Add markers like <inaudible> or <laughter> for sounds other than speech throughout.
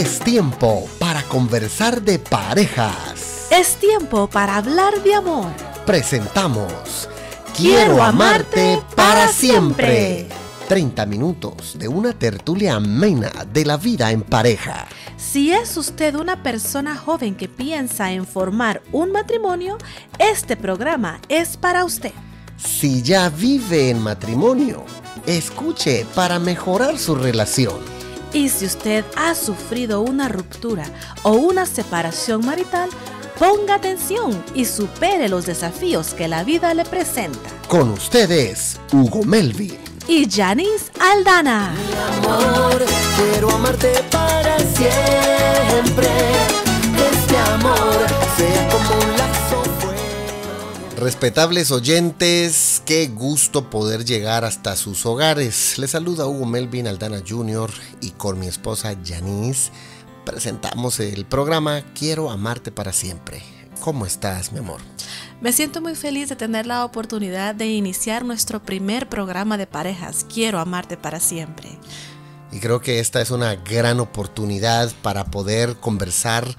Es tiempo para conversar de parejas. Es tiempo para hablar de amor. Presentamos Quiero amarte para siempre. 30 minutos de una tertulia amena de la vida en pareja. Si es usted una persona joven que piensa en formar un matrimonio, este programa es para usted. Si ya vive en matrimonio, escuche para mejorar su relación. Y si usted ha sufrido una ruptura o una separación marital, ponga atención y supere los desafíos que la vida le presenta. Con ustedes, Hugo Melvin. Y Janice Aldana. Mi amor, quiero amarte para siempre. Este amor sea como un lazo fuerte. Respetables oyentes, qué gusto poder llegar hasta sus hogares. Les saluda Hugo Melvin Aldana Jr. y con mi esposa Janice presentamos el programa Quiero amarte para siempre. ¿Cómo estás, mi amor? Me siento muy feliz de tener la oportunidad de iniciar nuestro primer programa de parejas. Quiero amarte para siempre. Y creo que esta es una gran oportunidad para poder conversar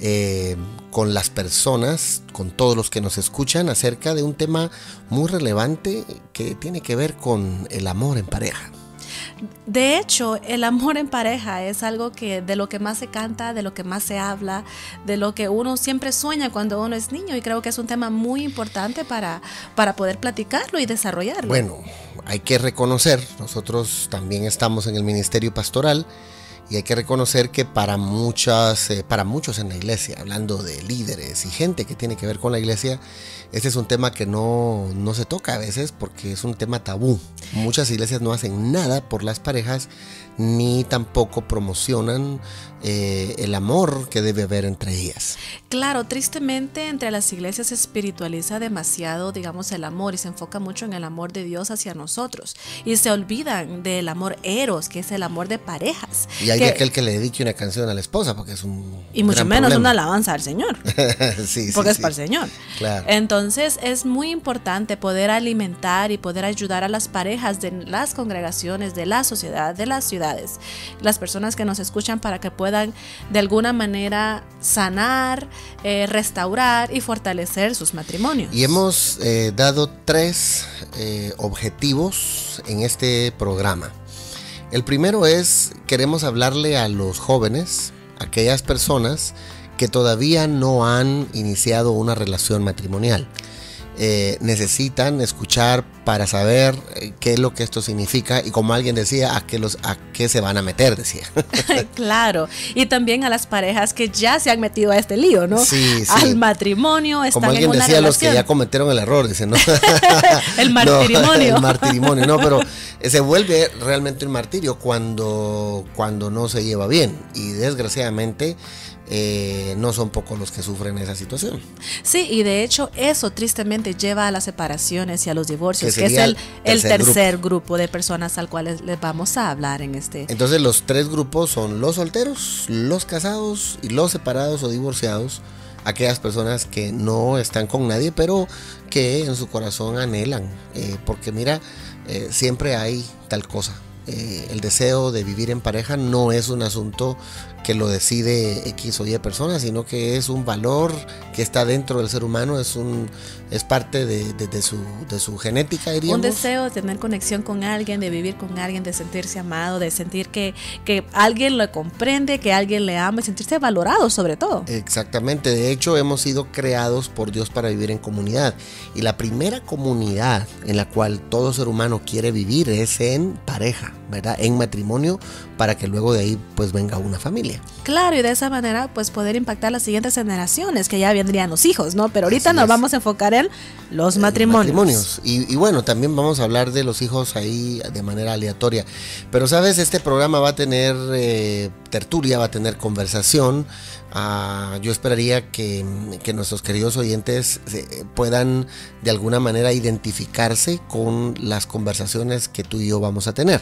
eh, con las personas, con todos los que nos escuchan, acerca de un tema muy relevante que tiene que ver con el amor en pareja. De hecho, el amor en pareja es algo que de lo que más se canta, de lo que más se habla, de lo que uno siempre sueña cuando uno es niño y creo que es un tema muy importante para, para poder platicarlo y desarrollarlo. Bueno, hay que reconocer, nosotros también estamos en el ministerio pastoral y hay que reconocer que para muchas, eh, para muchos en la iglesia, hablando de líderes y gente que tiene que ver con la iglesia, este es un tema que no, no se toca a veces porque es un tema tabú. Muchas iglesias no hacen nada por las parejas ni tampoco promocionan eh, el amor que debe haber entre ellas. Claro, tristemente entre las iglesias se espiritualiza demasiado, digamos, el amor y se enfoca mucho en el amor de Dios hacia nosotros y se olvidan del amor eros, que es el amor de parejas. Y hay que- de aquel que le dedique una canción a la esposa porque es un y mucho gran menos problema. una alabanza al Señor. <laughs> sí, sí, porque es sí. para el Señor. Claro. Entonces es muy importante poder alimentar y poder ayudar a las parejas de las congregaciones, de la sociedad, de las ciudades, las personas que nos escuchan para que puedan de alguna manera sanar, eh, restaurar y fortalecer sus matrimonios. Y hemos eh, dado tres eh, objetivos en este programa. El primero es, queremos hablarle a los jóvenes, aquellas personas que todavía no han iniciado una relación matrimonial. Eh, necesitan escuchar para saber eh, qué es lo que esto significa y como alguien decía, a qué, los, a qué se van a meter, decía. <laughs> claro, y también a las parejas que ya se han metido a este lío, ¿no? Sí, sí. Al matrimonio, están Como alguien en una decía, los que ya cometieron el error, dice, ¿no? <laughs> <laughs> El No, martirimonio. el martirimonio, no, pero se vuelve realmente un martirio cuando, cuando no se lleva bien. Y desgraciadamente eh, no son pocos los que sufren esa situación. Sí, y de hecho eso tristemente lleva a las separaciones y a los divorcios, Que que, es el, el tercer tercer grupo. de personas al cual les, les vamos a hablar en este. Entonces los tres grupos son los solteros, los casados y los separados o divorciados. Aquellas personas que no están con nadie, pero que en su corazón anhelan. eh, porque mira, eh, siempre hay tal cosa. Eh, el deseo de vivir en pareja no es un asunto que lo decide X o Y persona, sino que es un valor que está dentro del ser humano, es un es parte de, de- de su, de su genética, diríamos. Un deseo de tener conexión con alguien, de vivir con alguien, de sentirse amado, de sentir que, que alguien lo comprende, que alguien le ama y sentirse valorado sobre todo. Exactamente, de hecho hemos sido creados por Dios para vivir en comunidad y la primera comunidad en la cual todo ser humano quiere vivir es en pareja, ¿verdad? En matrimonio para que luego de ahí pues venga una familia. Claro, y de esa manera pues poder impactar las siguientes generaciones, que ya vendrían los hijos, ¿no? Pero ahorita Así nos es. vamos a enfocar en los matrimonios. Matrimonios. Y, y bueno, también vamos a hablar de los hijos ahí de manera aleatoria. Pero sabes, este programa va a tener eh, tertulia, va a tener conversación. Ah, yo esperaría que, que nuestros queridos oyentes eh, puedan de alguna manera identificarse con las conversaciones que tú y yo vamos a tener.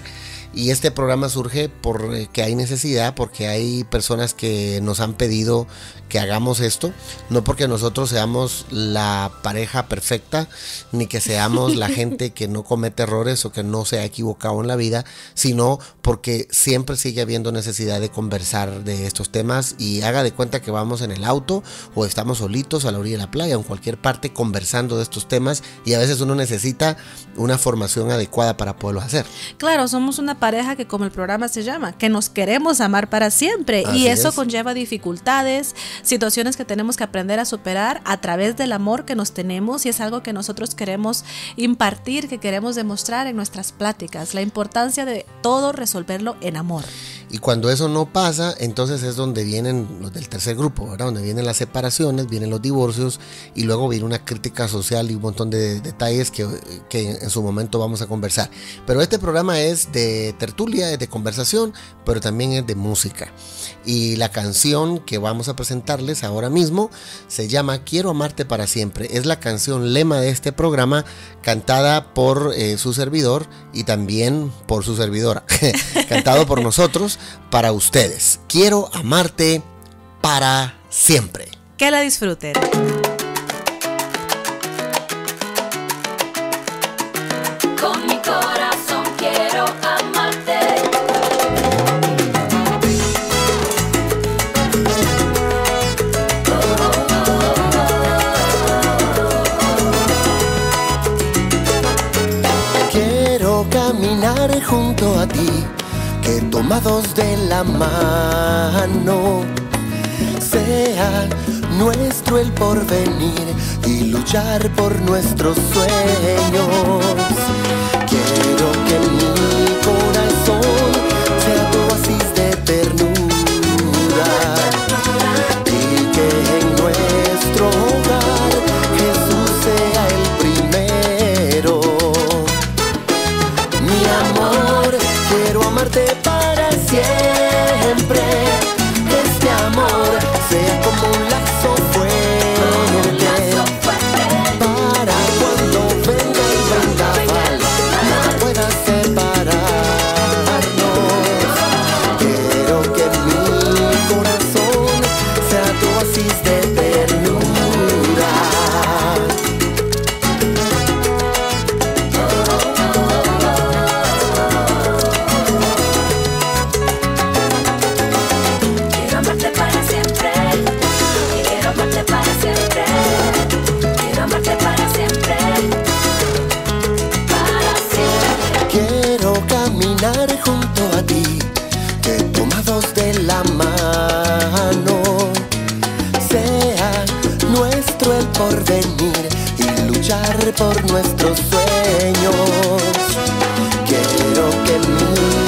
Y este programa surge porque hay necesidad, porque hay personas que nos han pedido que hagamos esto, no porque nosotros seamos la pareja perfecta, ni que seamos la <laughs> gente que no comete errores o que no se ha equivocado en la vida, sino porque siempre sigue habiendo necesidad de conversar de estos temas y haga de cuenta que vamos en el auto o estamos solitos a la orilla de la playa o en cualquier parte conversando de estos temas y a veces uno necesita una formación adecuada para poderlo hacer. Claro, somos una pareja que como el programa se llama, que nos queremos amar para siempre Así y eso es. conlleva dificultades, situaciones que tenemos que aprender a superar a través del amor que nos tenemos y es algo que nosotros queremos impartir, que queremos demostrar en nuestras pláticas, la importancia de todo resolverlo en amor. Y cuando eso no pasa, entonces es donde vienen los del tercer grupo, ¿verdad? Donde vienen las separaciones, vienen los divorcios y luego viene una crítica social y un montón de detalles que, que en su momento vamos a conversar. Pero este programa es de tertulia, es de conversación, pero también es de música. Y la canción que vamos a presentarles ahora mismo se llama Quiero amarte para siempre. Es la canción lema de este programa cantada por eh, su servidor y también por su servidora. <laughs> Cantado por nosotros para ustedes. Quiero amarte para siempre. Que la disfruten. Con mi corazón quiero amarte. Quiero caminar junto a ti, tomados de la mano sea nuestro el porvenir y luchar por nuestros sueños. Junto a ti, que tomados de la mano sea nuestro el porvenir y luchar por nuestros sueños. Quiero que mi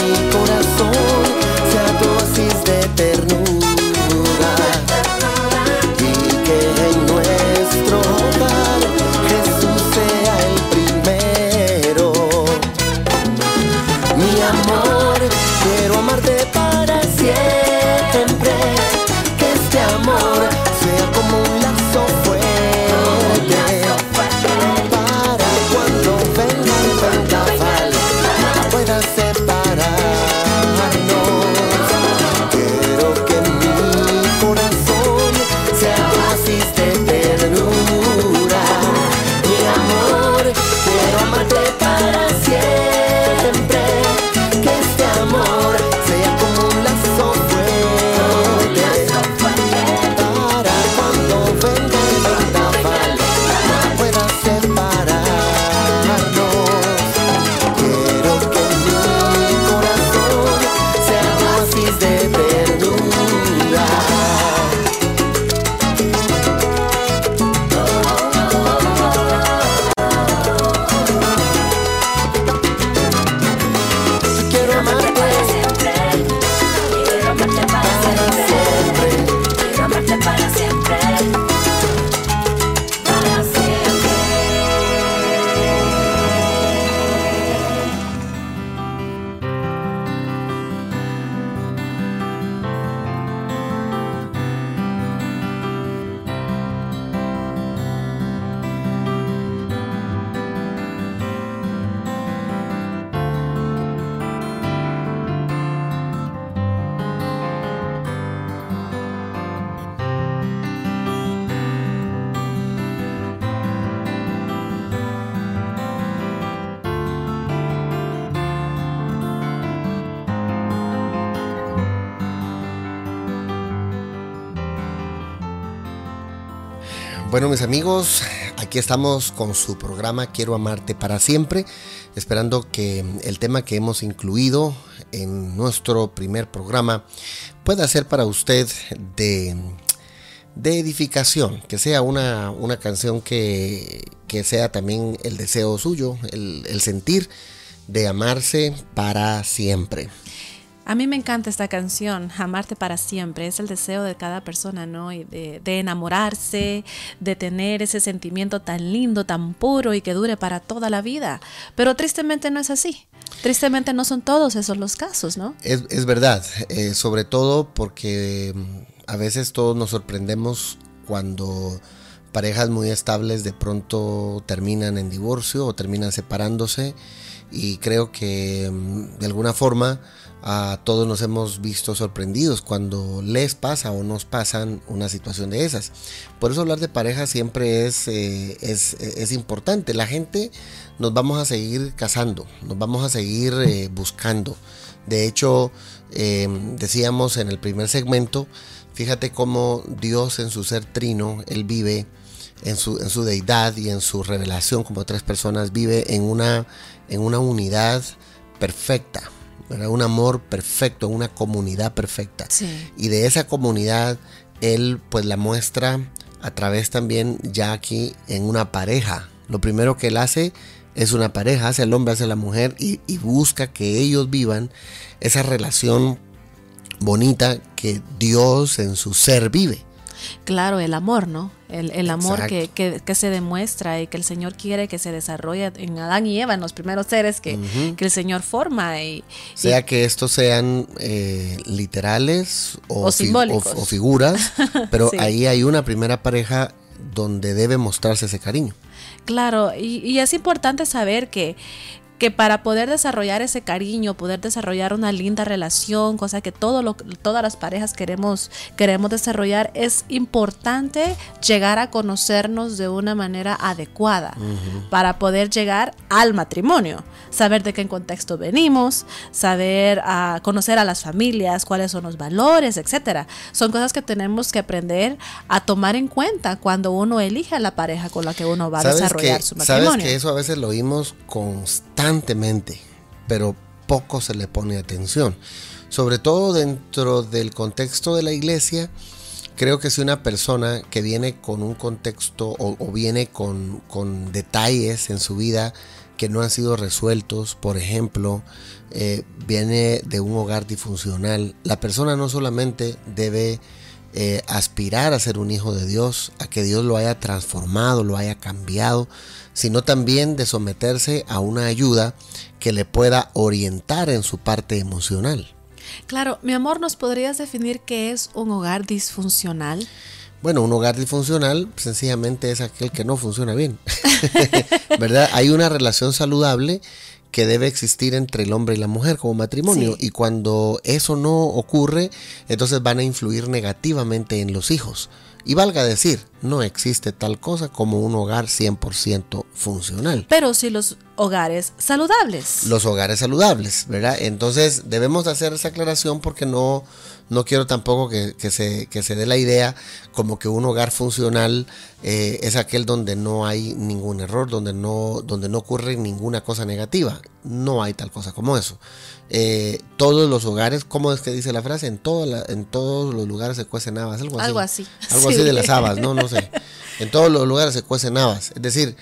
Bueno, mis amigos, aquí estamos con su programa Quiero amarte para siempre, esperando que el tema que hemos incluido en nuestro primer programa pueda ser para usted de, de edificación, que sea una, una canción que, que sea también el deseo suyo, el, el sentir de amarse para siempre. A mí me encanta esta canción, Amarte para siempre. Es el deseo de cada persona, ¿no? Y de, de enamorarse, de tener ese sentimiento tan lindo, tan puro y que dure para toda la vida. Pero tristemente no es así. Tristemente no son todos esos los casos, ¿no? Es, es verdad, eh, sobre todo porque mm, a veces todos nos sorprendemos cuando parejas muy estables de pronto terminan en divorcio o terminan separándose y creo que mm, de alguna forma a todos nos hemos visto sorprendidos cuando les pasa o nos pasan una situación de esas. Por eso hablar de pareja siempre es, eh, es, importante. La gente nos vamos a seguir casando, nos vamos a seguir eh, buscando. De hecho, eh, decíamos en el primer segmento, fíjate cómo Dios en su ser trino, Él vive en su, en su deidad y en su revelación como tres personas, vive en una, en una unidad perfecta. Un amor perfecto, una comunidad perfecta. Sí. Y de esa comunidad, Él pues la muestra a través también ya aquí en una pareja. Lo primero que Él hace es una pareja, hace el hombre, hace la mujer y, y busca que ellos vivan esa relación bonita que Dios en su ser vive. Claro, el amor, ¿no? El, el amor que, que, que se demuestra y que el Señor quiere que se desarrolle en Adán y Eva, en los primeros seres que, que el Señor forma. Y, y- Sea que estos sean eh, literales o, O fi- simbólicos. o- o figuras, <laughs> pero Sí. ahí hay una primera pareja donde debe mostrarse ese cariño. Claro, y, y es importante saber que, que para poder desarrollar ese cariño, poder desarrollar una linda relación, cosa que todo lo, todas las parejas queremos, queremos desarrollar, es importante llegar a conocernos de una manera adecuada para poder llegar al matrimonio. Saber de qué contexto venimos, saber a conocer a las familias, cuáles son los valores, etcétera. Son cosas que tenemos que aprender a tomar en cuenta cuando uno elige a la pareja con la que uno va a ¿Sabes desarrollar que, su sabes matrimonio. que eso a veces lo oímos constantemente, pero poco se le pone atención. Sobre todo dentro del contexto de la iglesia, creo que si una persona que viene con un contexto o, o viene con, con detalles en su vida que no han sido resueltos, por ejemplo, eh, viene de un hogar disfuncional, la persona no solamente debe eh, aspirar a ser un hijo de Dios, a que Dios lo haya transformado, lo haya cambiado, sino también de someterse a una ayuda que le pueda orientar en su parte emocional. Claro, mi amor, ¿nos podrías definir qué es un hogar disfuncional? Bueno, un hogar disfuncional sencillamente es aquel que no funciona bien. <laughs> ¿Verdad? Hay una relación saludable que debe existir entre el hombre y la mujer como matrimonio. Sí. Y cuando eso no ocurre, entonces van a influir negativamente en los hijos. Y valga decir, no existe tal cosa como un hogar 100% funcional. Pero sí los hogares saludables. Los hogares saludables, ¿verdad? Entonces debemos hacer esa aclaración porque no, no quiero tampoco que, que se, que se dé la idea como que un hogar funcional eh, es aquel donde no hay ningún error, donde no, donde no ocurre ninguna cosa negativa. No hay tal cosa como eso. Eh, todos los hogares, ¿cómo es que dice la frase? En, toda la- en todos los lugares se cuecen habas, algo así. Algo así. Algo Sí. así de las habas, ¿no? No sé. En todos los lugares se cuecen habas. Es decir,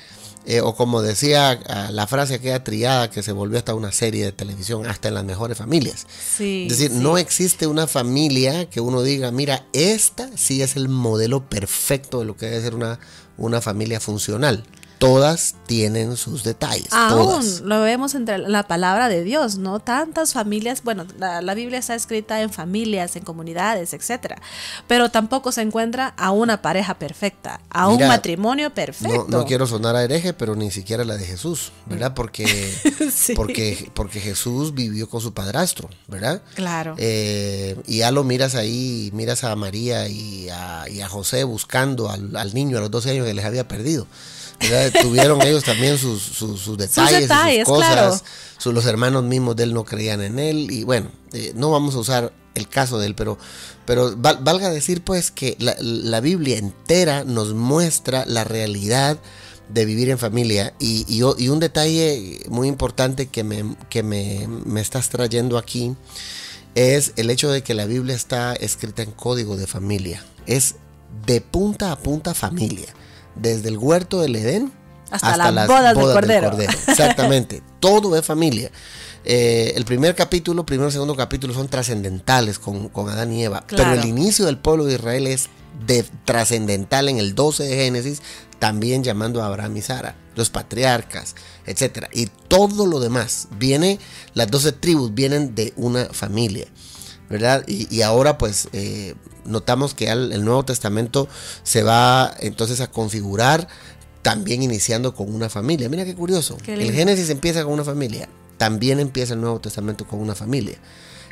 eh, o como decía la frase aquella triada que se volvió hasta una serie de televisión, hasta en las mejores familias. Sí, Es decir, sí. no existe una familia que uno diga, mira, esta sí es el modelo perfecto de lo que debe ser una, una familia funcional. Todas tienen sus detalles. Aún todas. lo vemos entre la palabra de Dios, ¿no? Tantas familias, bueno, la, la Biblia está escrita en familias, en comunidades, etcétera, pero tampoco se encuentra a una pareja perfecta, a un matrimonio perfecto. No, no quiero sonar a hereje, pero ni siquiera la de Jesús, ¿verdad? Porque, <laughs> Sí. porque, porque Jesús vivió con su padrastro, ¿verdad? Claro. Eh, y ya lo miras ahí, miras a María y a, y a José buscando al, al niño a los 12 años que les había perdido. ¿Verdad? Tuvieron <laughs> ellos también sus, sus, sus detalles, detalles, sus cosas. claro. Sus- los hermanos mismos de él no creían en él. Y bueno, eh, no vamos a usar el caso de él, pero, pero val- valga decir pues que la, la Biblia entera nos muestra la realidad de vivir en familia y, y y un detalle muy importante que, me, que me, me estás trayendo aquí es el hecho de que la Biblia está escrita en código de familia. Es de punta a punta familia. Desde el huerto del Edén Hasta las bodas del Cordero. <laughs> Exactamente. Todo es familia. Eh, el primer capítulo, primero y segundo capítulo son trascendentales con, con Adán y Eva. Claro. Pero el inicio del pueblo de Israel es de trascendental en el 12 de Génesis, también llamando a Abraham y Sara, los patriarcas, etcétera. Y todo lo demás viene, las 12 tribus vienen de una familia. ¿Verdad? Y, y ahora pues eh, notamos que el Nuevo Testamento se va entonces a configurar también iniciando con una familia. Mira qué curioso. Qué el. Génesis empieza con una familia, también empieza el Nuevo Testamento con una familia.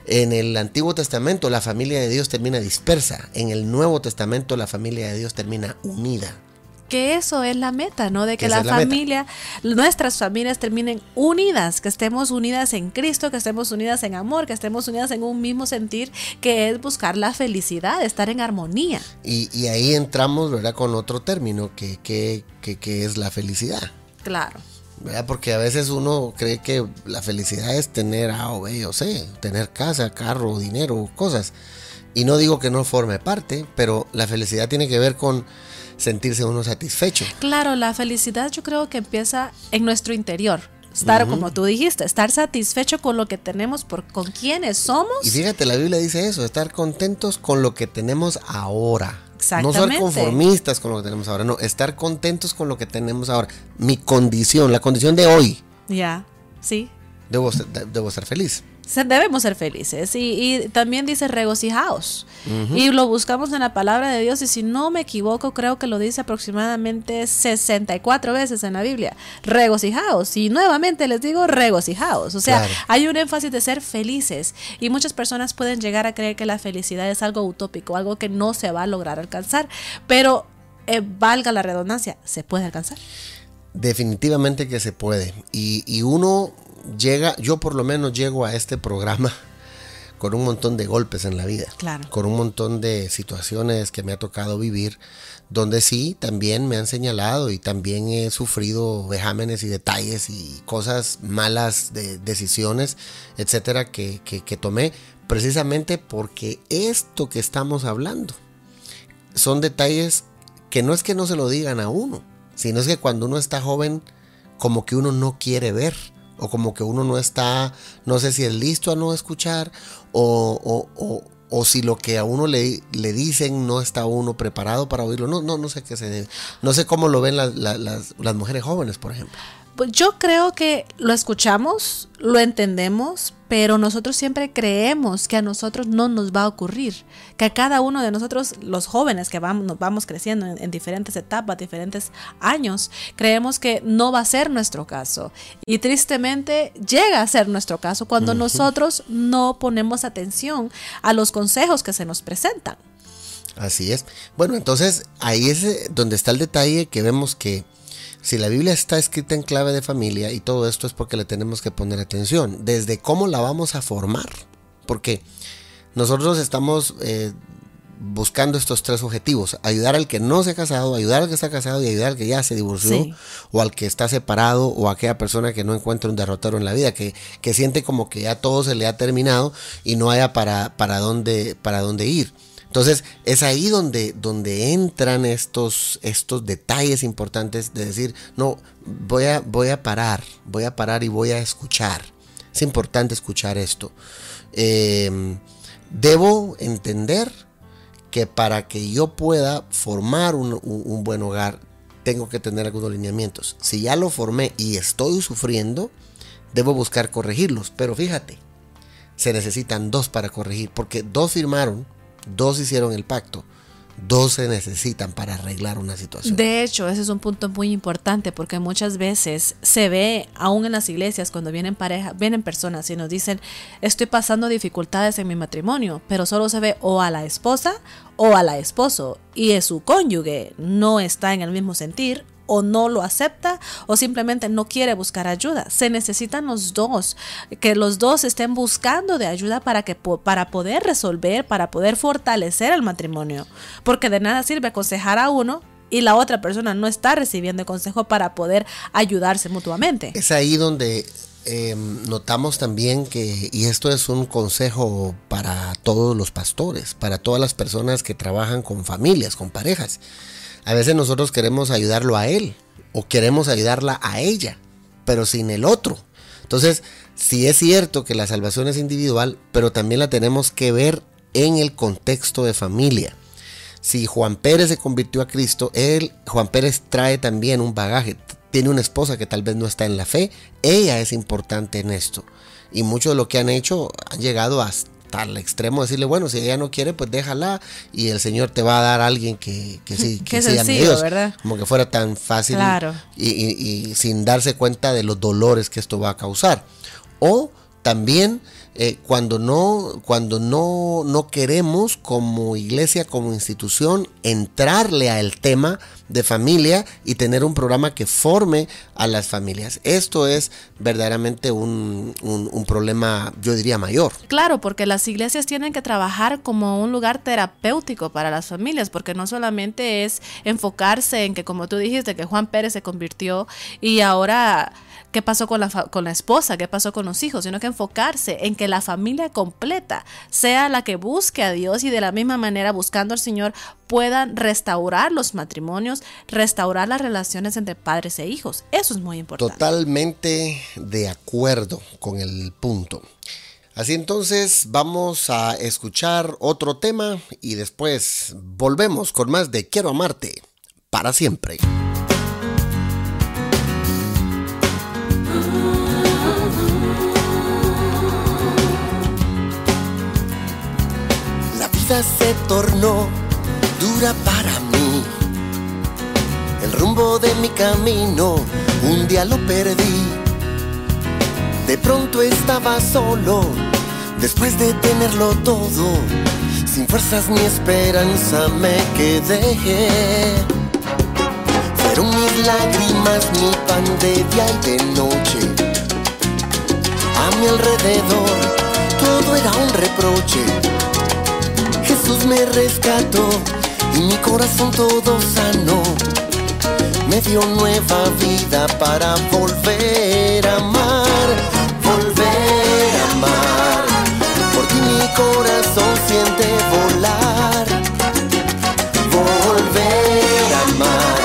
En el Antiguo Testamento la familia de Dios termina dispersa, en el Nuevo Testamento la familia de Dios termina unida. Que eso es la meta, ¿no? De que la familia, nuestras familias terminen unidas, que estemos unidas en Cristo, que estemos unidas en amor, que estemos unidas en un mismo sentir, que es buscar la felicidad, estar en armonía. Y, y ahí entramos, ¿verdad? Con otro término que, que, que, que es la felicidad. Claro. ¿verdad? Porque a veces uno cree que la felicidad es tener A o B o C, tener casa, carro, dinero, cosas. Y no digo que no forme parte, pero la felicidad tiene que ver con sentirse uno satisfecho. Claro, la felicidad yo creo que empieza en nuestro interior. Estar, como tú dijiste, estar satisfecho con lo que tenemos, por con quienes somos. Y fíjate, la Biblia dice eso, estar contentos con lo que tenemos ahora. No ser conformistas con lo que tenemos ahora, no, estar contentos con lo que tenemos ahora. Mi condición, la condición de hoy, Ya, sí. debo, ser- debo estar feliz. Debemos ser felices. Y, y también dice regocijaos. Y lo buscamos en la palabra de Dios. Y si no me equivoco, creo que lo dice aproximadamente 64 veces en la Biblia. Regocijaos. Y nuevamente les digo regocijaos. O sea, Claro. hay un énfasis de ser felices. Y muchas personas pueden llegar a creer que la felicidad es algo utópico, algo que no se va a lograr alcanzar. Pero eh, valga la redundancia, se puede alcanzar. Definitivamente que se puede. Y, y uno llega, yo por lo menos llego a este programa con un montón de golpes en la vida. Claro. Con un montón de situaciones que me ha tocado vivir, donde sí, también me han señalado y también he sufrido vejámenes y detalles y cosas malas de decisiones, etcétera, que, que, que tomé precisamente porque esto que estamos hablando son detalles que no es que no se lo digan a uno, sino es que cuando uno está joven, como que uno no quiere ver, o como que uno no está, no sé si es listo a no escuchar, o, o- o- o si lo que a uno le, le dicen no está uno preparado para oírlo. No, no, no sé qué se debe. No sé cómo lo ven las, las- mujeres jóvenes, por ejemplo. Pues yo creo que lo escuchamos, lo entendemos, pero nosotros siempre creemos que a nosotros no nos va a ocurrir, que a cada uno de nosotros, los jóvenes que vamos, nos vamos creciendo en, en diferentes etapas, diferentes años, creemos que no va a ser nuestro caso. Y tristemente llega a ser nuestro caso cuando nosotros no ponemos atención a los consejos que se nos presentan. Así es. Bueno, entonces ahí es eh, donde está el detalle que vemos que si la Biblia está escrita en clave de familia y todo esto es porque le tenemos que poner atención, desde cómo la vamos a formar, porque nosotros estamos eh, buscando estos tres objetivos, ayudar al que no se ha casado, ayudar al que está casado y ayudar al que ya se divorció Sí. o al que está separado o a aquella persona que no encuentra un derrotero en la vida, que, que siente como que ya todo se le ha terminado y no haya para, para, dónde, para dónde ir. Entonces es ahí donde, donde entran estos, estos detalles importantes de decir, no, voy a, voy a parar, voy a parar y voy a escuchar. Es importante escuchar esto. Eh, debo entender que para que yo pueda formar un, un- un buen hogar, tengo que tener algunos lineamientos. Si ya lo formé y estoy sufriendo, debo buscar corregirlos. Pero fíjate, se necesitan dos para corregir, porque dos firmaron, dos hicieron el pacto, dos se necesitan para arreglar una situación. De hecho, ese es un punto muy importante porque muchas veces se ve, aún en las iglesias, cuando vienen pareja, vienen personas y nos dicen, estoy pasando dificultades en mi matrimonio, pero solo se ve o a la esposa o a la esposo y es su cónyuge no está en el mismo sentir o no lo acepta o simplemente no quiere buscar ayuda. Se necesitan los dos, que los dos estén buscando de ayuda para que para poder resolver, para poder fortalecer el matrimonio, porque de nada sirve aconsejar a uno y la otra persona no está recibiendo consejo para poder ayudarse mutuamente. Es ahí donde eh, notamos también que, y esto es un consejo para todos los pastores, para todas las personas que trabajan con familias, con parejas. A veces nosotros queremos ayudarlo a él o queremos ayudarla a ella, pero sin el otro. Entonces, sí es cierto que la salvación es individual, pero también la tenemos que ver en el contexto de familia si Juan Pérez se convirtió a Cristo, él, Juan Pérez trae también un bagaje. Tiene una esposa que tal vez no está en la fe. Ella es importante en esto. Y mucho de lo que han hecho han llegado hasta el extremo de decirle, bueno, si ella no quiere, pues déjala y el Señor te va a dar a alguien que, que sí, <laughs> que sencillo, Dios. ¿verdad? Como que fuera tan fácil Claro. y, y- y sin darse cuenta de los dolores que esto va a causar. O también eh, cuando no cuando no, no queremos como iglesia como institución entrarle al tema de familia y tener un programa que forme a las familias. Esto es verdaderamente un, un- un problema yo diría mayor. Claro, porque las iglesias tienen que trabajar como un lugar terapéutico para las familias, porque no solamente es enfocarse en que, como tú dijiste, que Juan Pérez se convirtió y ahora qué pasó con la, con la esposa, qué pasó con los hijos, sino que enfocarse en que la familia completa sea la que busque a Dios y de la misma manera buscando al Señor puedan restaurar los matrimonios, restaurar las relaciones entre padres e hijos. Eso es muy importante. Totalmente de acuerdo con el punto. Así entonces vamos a escuchar otro tema y después volvemos con más de Quiero amarte para siempre. Se tornó dura para mí. El rumbo de mi camino un día lo perdí. De pronto estaba solo, después de tenerlo todo. Sin fuerzas ni esperanza me quedé. Fueron mis lágrimas, mi pan de día y de noche. A mi alrededor todo era un reproche. Jesús me rescató y mi corazón todo sano. Me dio nueva vida para volver a amar, volver a amar. Por ti mi corazón siente volar, volver a amar.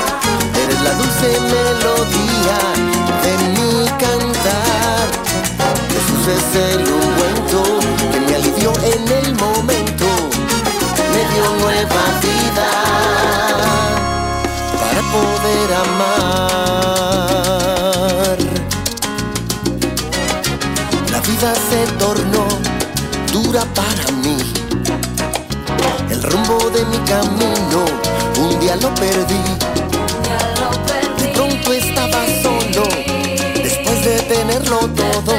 Eres la dulce melodía de mi cantar. Jesús es el ungüento para poder amar. La vida se tornó dura para mí. El rumbo de mi camino un día lo perdí. De pronto estaba solo, después de tenerlo todo.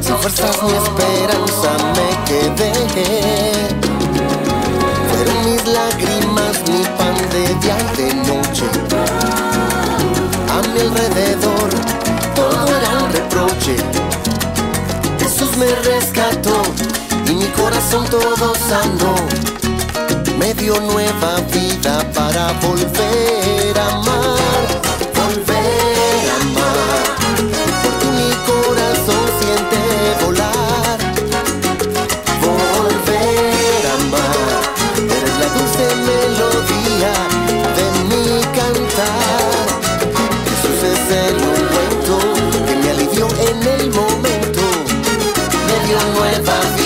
Sin fuerzas ni esperanza me quedé. Lágrimas, mi pan de día y de noche. A mi alrededor todo era un reproche. Jesús me rescató y mi corazón todo sano. Me dio nueva vida para volver a amar, volver me dio nueva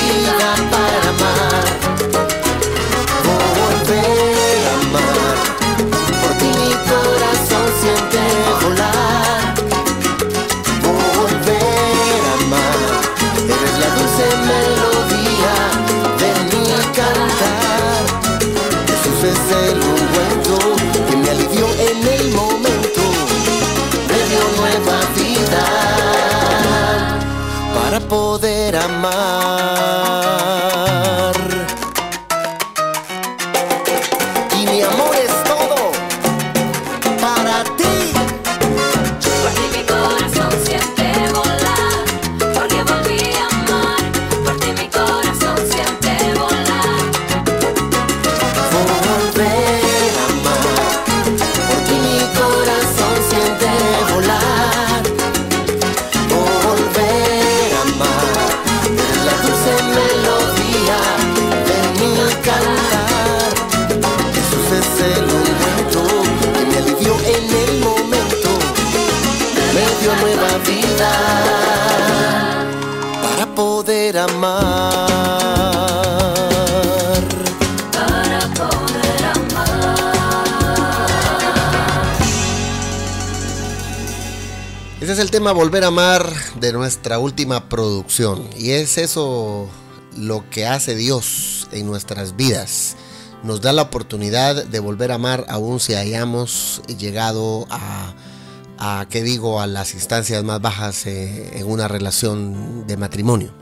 Volver a Amar de nuestra última producción. Y es eso lo que hace Dios en nuestras vidas. Nos da la oportunidad de volver a amar aun si hayamos llegado a, a ¿qué digo?, a las instancias más bajas eh, en una relación de matrimonio.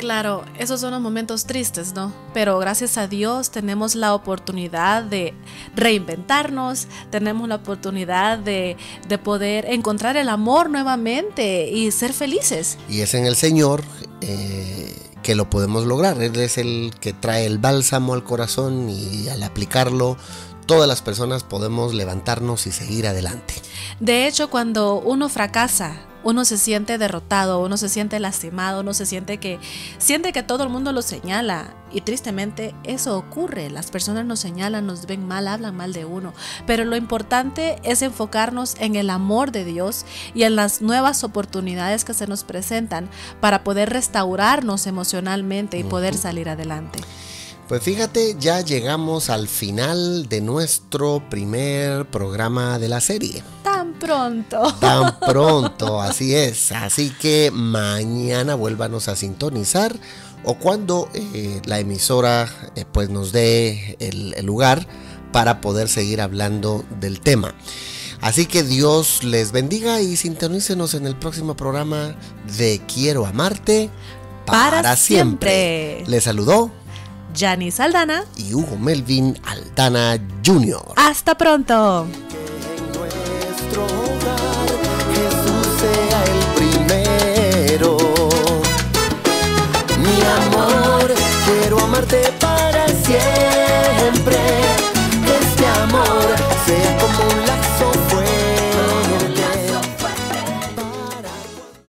Claro, esos son los momentos tristes, ¿no? Pero gracias a Dios tenemos la oportunidad de reinventarnos, tenemos la oportunidad de, de poder encontrar el amor nuevamente y ser felices. Y es en el Señor eh, que lo podemos lograr. Él es el que trae el bálsamo al corazón y al aplicarlo, todas las personas podemos levantarnos y seguir adelante. De hecho, cuando uno fracasa, uno se siente derrotado, uno se siente lastimado, uno se siente que siente que todo el mundo lo señala y tristemente eso ocurre. Las personas nos señalan, nos ven mal, hablan mal de uno, pero lo importante es enfocarnos en el amor de Dios y en las nuevas oportunidades que se nos presentan para poder restaurarnos emocionalmente y poder salir adelante. Pues fíjate, ya llegamos al final de nuestro primer programa de la serie. Tan pronto. Tan <laughs> pronto, así es. Así que mañana vuélvanos a sintonizar o cuando eh, la emisora eh, pues nos dé el, el lugar para poder seguir hablando del tema. Así que Dios les bendiga y sintonícenos en el próximo programa de Quiero amarte Para siempre. Les saludó Janice Aldana, y Hugo Melvin Aldana Jr. hasta pronto.